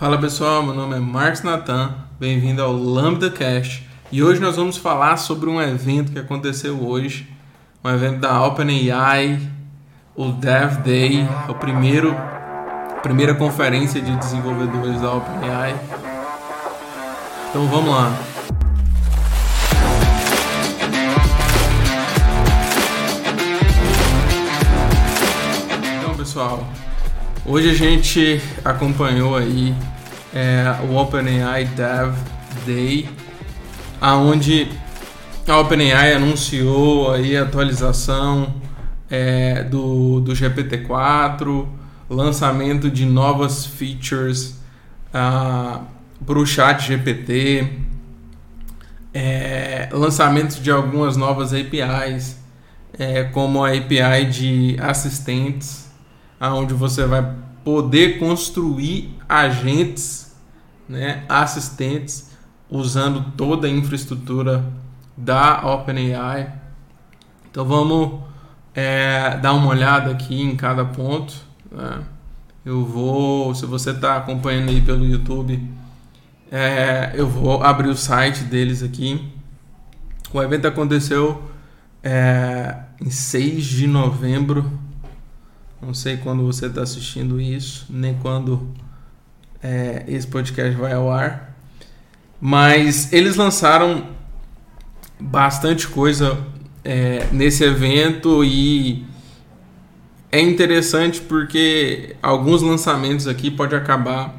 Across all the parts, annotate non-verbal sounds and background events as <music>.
Fala pessoal, meu nome é Marcos Natan, bem-vindo ao Lambda Cast e hoje nós vamos falar sobre um evento que aconteceu hoje, um evento da OpenAI, o Dev Day, o primeiro, a primeira conferência de desenvolvedores da OpenAI. Então vamos lá. Hoje a gente acompanhou aí é, o OpenAI Dev Day, aonde a OpenAI anunciou aí a atualização é, do, do GPT-4, lançamento de novas features uh, para o chat GPT, é, lançamento de algumas novas APIs, é, como a API de assistentes, aonde você vai poder construir agentes, né, assistentes, usando toda a infraestrutura da OpenAI. Então vamos é, dar uma olhada aqui em cada ponto. Né? Eu vou, se você está acompanhando aí pelo YouTube, é, eu vou abrir o site deles aqui. O evento aconteceu é, em 6 de novembro. Não sei quando você está assistindo isso, nem quando é, esse podcast vai ao ar. Mas eles lançaram bastante coisa é, nesse evento e é interessante porque alguns lançamentos aqui pode acabar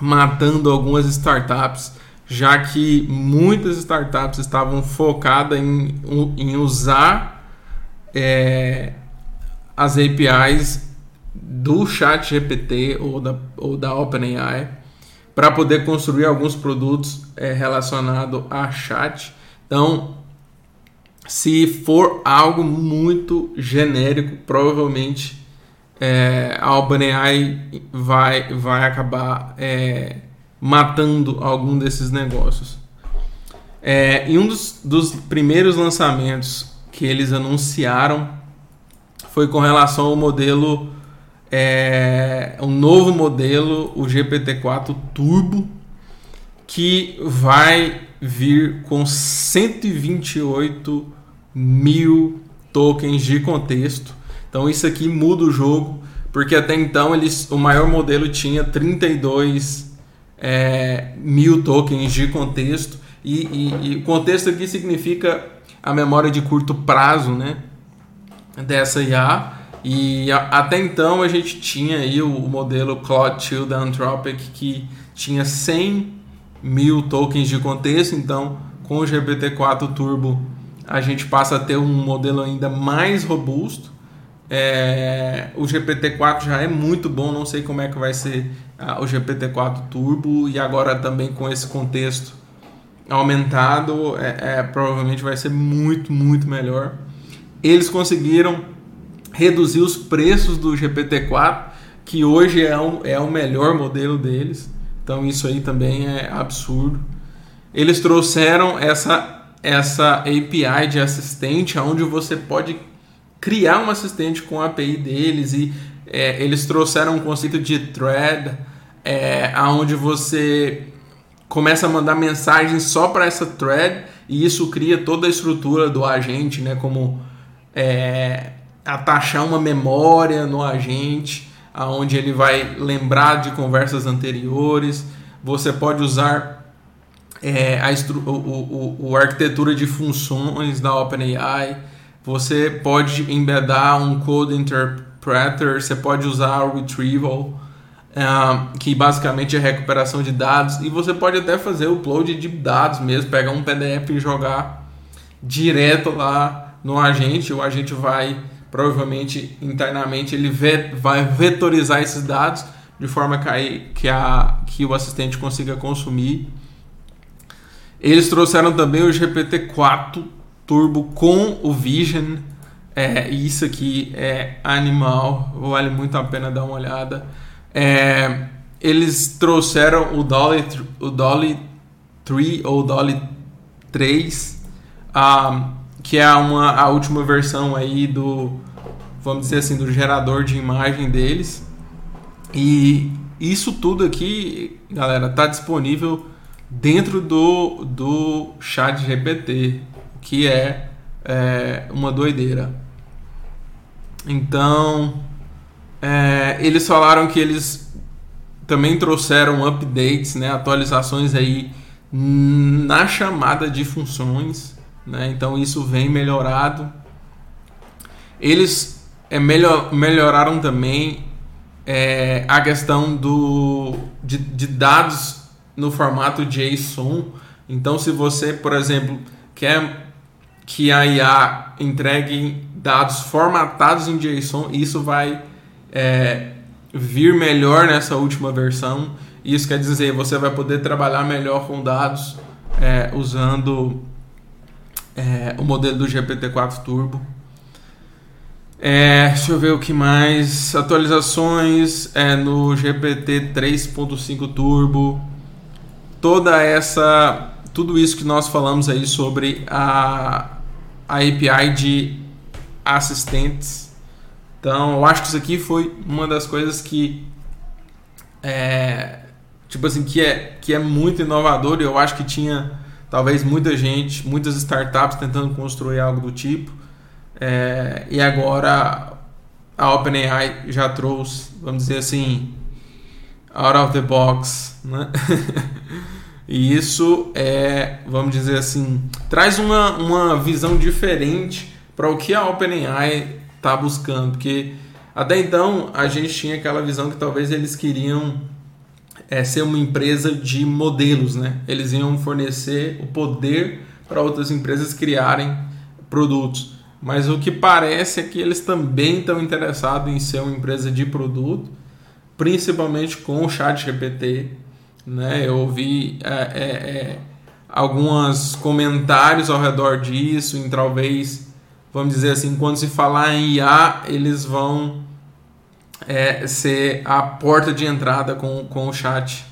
matando algumas startups, já que muitas startups estavam focadas em, em usar é, as APIs do Chat GPT ou da, ou da OpenAI para poder construir alguns produtos é, relacionados a chat. Então, se for algo muito genérico, provavelmente é, a OpenAI vai, vai acabar é, matando algum desses negócios. É, e um dos, dos primeiros lançamentos que eles anunciaram foi com relação ao modelo, é, um novo modelo, o GPT-4 Turbo, que vai vir com 128 mil tokens de contexto. Então isso aqui muda o jogo, porque até então eles, o maior modelo tinha 32 é, mil tokens de contexto. E, e, e contexto aqui significa a memória de curto prazo né, dessa IA. E a, até então a gente tinha aí o, o modelo Claude 2 da Anthropic que tinha 100 mil tokens de contexto. Então com o GPT-4 Turbo a gente passa a ter um modelo ainda mais robusto. É, o GPT-4 já é muito bom, não sei como é que vai ser ah, o GPT-4 Turbo e agora também com esse contexto aumentado, é, é, provavelmente vai ser muito, muito melhor. Eles conseguiram reduzir os preços do GPT-4, que hoje é, um, é o melhor modelo deles, então isso aí também é absurdo. Eles trouxeram essa essa API de assistente, onde você pode criar um assistente com a API deles e é, eles trouxeram um conceito de thread, é, onde você começa a mandar mensagens só para essa thread e isso cria toda a estrutura do agente, né? Como é, atachar uma memória no agente, aonde ele vai lembrar de conversas anteriores. Você pode usar é, a, o, o, o, arquitetura de funções da OpenAI, você pode embedar um code interpreter, você pode usar o retrieval, uh, que basicamente é recuperação de dados, e você pode até fazer o upload de dados mesmo, pegar um PDF e jogar direto lá no agente, o agente vai provavelmente internamente ele vai vetorizar esses dados de forma que, a, que o assistente consiga consumir eles trouxeram também o GPT-4 Turbo com o Vision. É, isso aqui é animal, vale muito a pena dar uma olhada. É, eles trouxeram o Dolly, o Dolly 3 ou Dolly 3, um, que é uma, a última versão aí do, vamos dizer assim, do gerador de imagem deles. E isso tudo aqui, galera, está disponível dentro do, do chat GPT, que é, é uma doideira. Então, é, eles falaram que eles também trouxeram updates, né, atualizações aí na chamada de funções, né, então isso vem melhorado. Eles é, melhor, melhoraram também é, a questão do, de, de dados no formato JSON. Então, se você, por exemplo, quer que a IA entregue dados formatados em JSON, isso vai é, vir melhor nessa última versão. Isso quer dizer, você vai poder trabalhar melhor com dados é, usando é, o modelo do GPT-4 Turbo. É, deixa eu ver o que mais. Atualizações é, no GPT 3.5 Turbo. Toda essa. Tudo isso que nós falamos aí sobre a, a API de assistentes. Então, eu acho que isso aqui foi uma das coisas que. É, tipo assim, que é, que é muito inovador e eu acho que tinha talvez muita gente, muitas startups tentando construir algo do tipo. É, e agora a OpenAI já trouxe, vamos dizer assim, out of the box, né? <laughs> e isso é, vamos dizer assim, traz uma, uma visão diferente para o que a OpenAI está buscando, porque até então a gente tinha aquela visão que talvez eles queriam é, ser uma empresa de modelos, né? Eles iam fornecer o poder para outras empresas criarem produtos. Mas o que parece é que eles também estão interessados em ser uma empresa de produto, principalmente com o chat GPT. Né? Eu ouvi é, é, é, alguns comentários ao redor disso, em talvez, vamos dizer assim, quando se falar em IA, eles vão é, ser a porta de entrada com, com o chat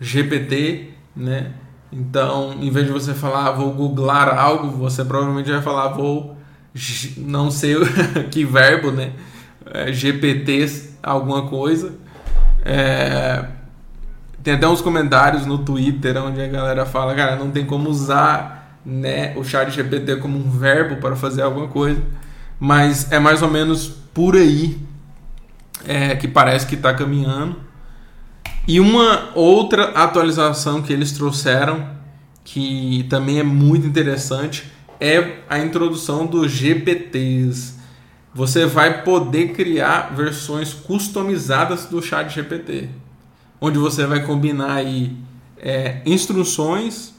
GPT, né? Então, em vez de você falar, ah, vou googlar algo, você provavelmente vai falar, vou não sei <laughs> que verbo, né? É, GPT alguma coisa. É, tem até uns comentários no Twitter onde a galera fala, cara, não tem como usar né, o chat GPT como um verbo para fazer alguma coisa. Mas é mais ou menos por aí é, que parece que está caminhando. E uma outra atualização que eles trouxeram, que também é muito interessante, é a introdução dos GPTs. Você vai poder criar versões customizadas do chat GPT, onde você vai combinar aí é, instruções,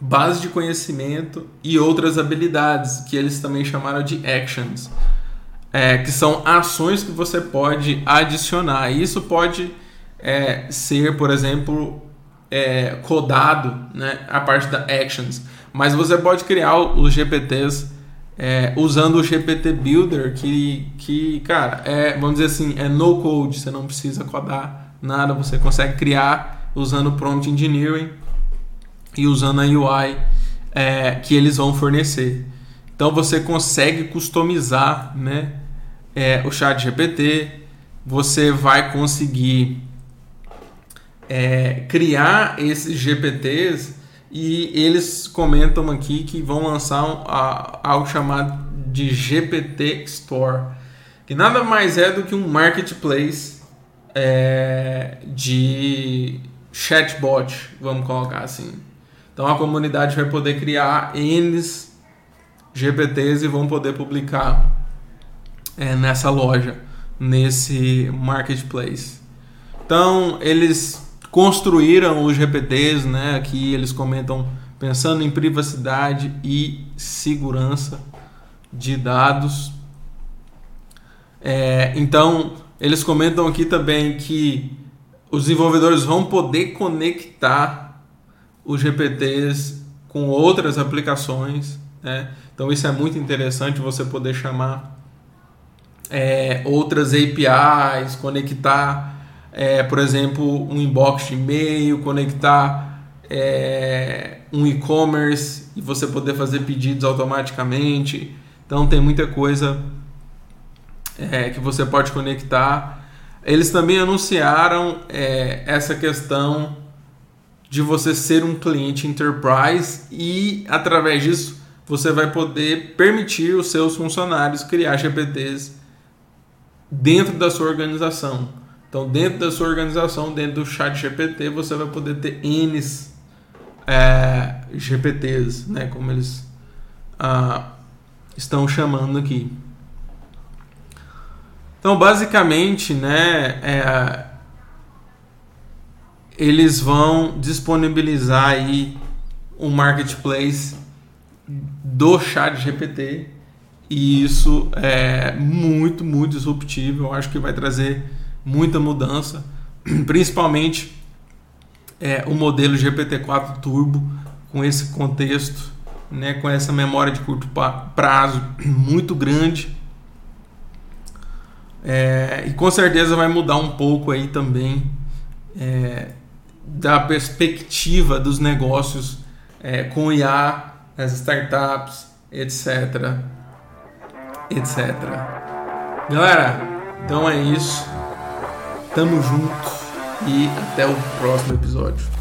base de conhecimento e outras habilidades que eles também chamaram de actions, é, que são ações que você pode adicionar. Isso pode é, ser, por exemplo, é, codado, né, a parte da actions mas você pode criar os GPTs é, usando o GPT Builder, que, que, cara, é, vamos dizer assim, é no code, você não precisa codar nada, você consegue criar usando Prompt Engineering e usando a UI é, que eles vão fornecer. Então você consegue customizar né, é, o chat GPT, você vai conseguir é, criar esses GPTs e eles comentam aqui que vão lançar um, a, algo chamado de GPT Store, que nada mais é do que um marketplace é, de chatbot, vamos colocar assim. Então a comunidade vai poder criar N GPTs e vão poder publicar é, nessa loja, nesse marketplace. Então eles construíram os GPTs, né? Aqui eles comentam pensando em privacidade e segurança de dados. É, então eles comentam aqui também que os desenvolvedores vão poder conectar os GPTs com outras aplicações. Né? Então isso é muito interessante você poder chamar é, outras APIs, conectar é, por exemplo, um inbox de e-mail, conectar é, um e-commerce e você poder fazer pedidos automaticamente. Então tem muita coisa é, que você pode conectar. Eles também anunciaram é, essa questão de você ser um cliente enterprise e através disso você vai poder permitir os seus funcionários criar GPTs dentro da sua organização. Então, dentro da sua organização, dentro do chat GPT, você vai poder ter N é, GPTs, né, como eles ah, estão chamando aqui. Então, basicamente, né, é, eles vão disponibilizar aí um marketplace do chat GPT e isso é muito, muito disruptivo. Eu acho que vai trazer muita mudança, <clears throat> principalmente é, o modelo GPT-4 Turbo com esse contexto, né, com essa memória de curto prazo <clears throat> muito grande é, e com certeza vai mudar um pouco aí também é, da perspectiva dos negócios é, com IA, as startups, etc. etc. Galera, então é isso. Tamo junto e até o próximo episódio.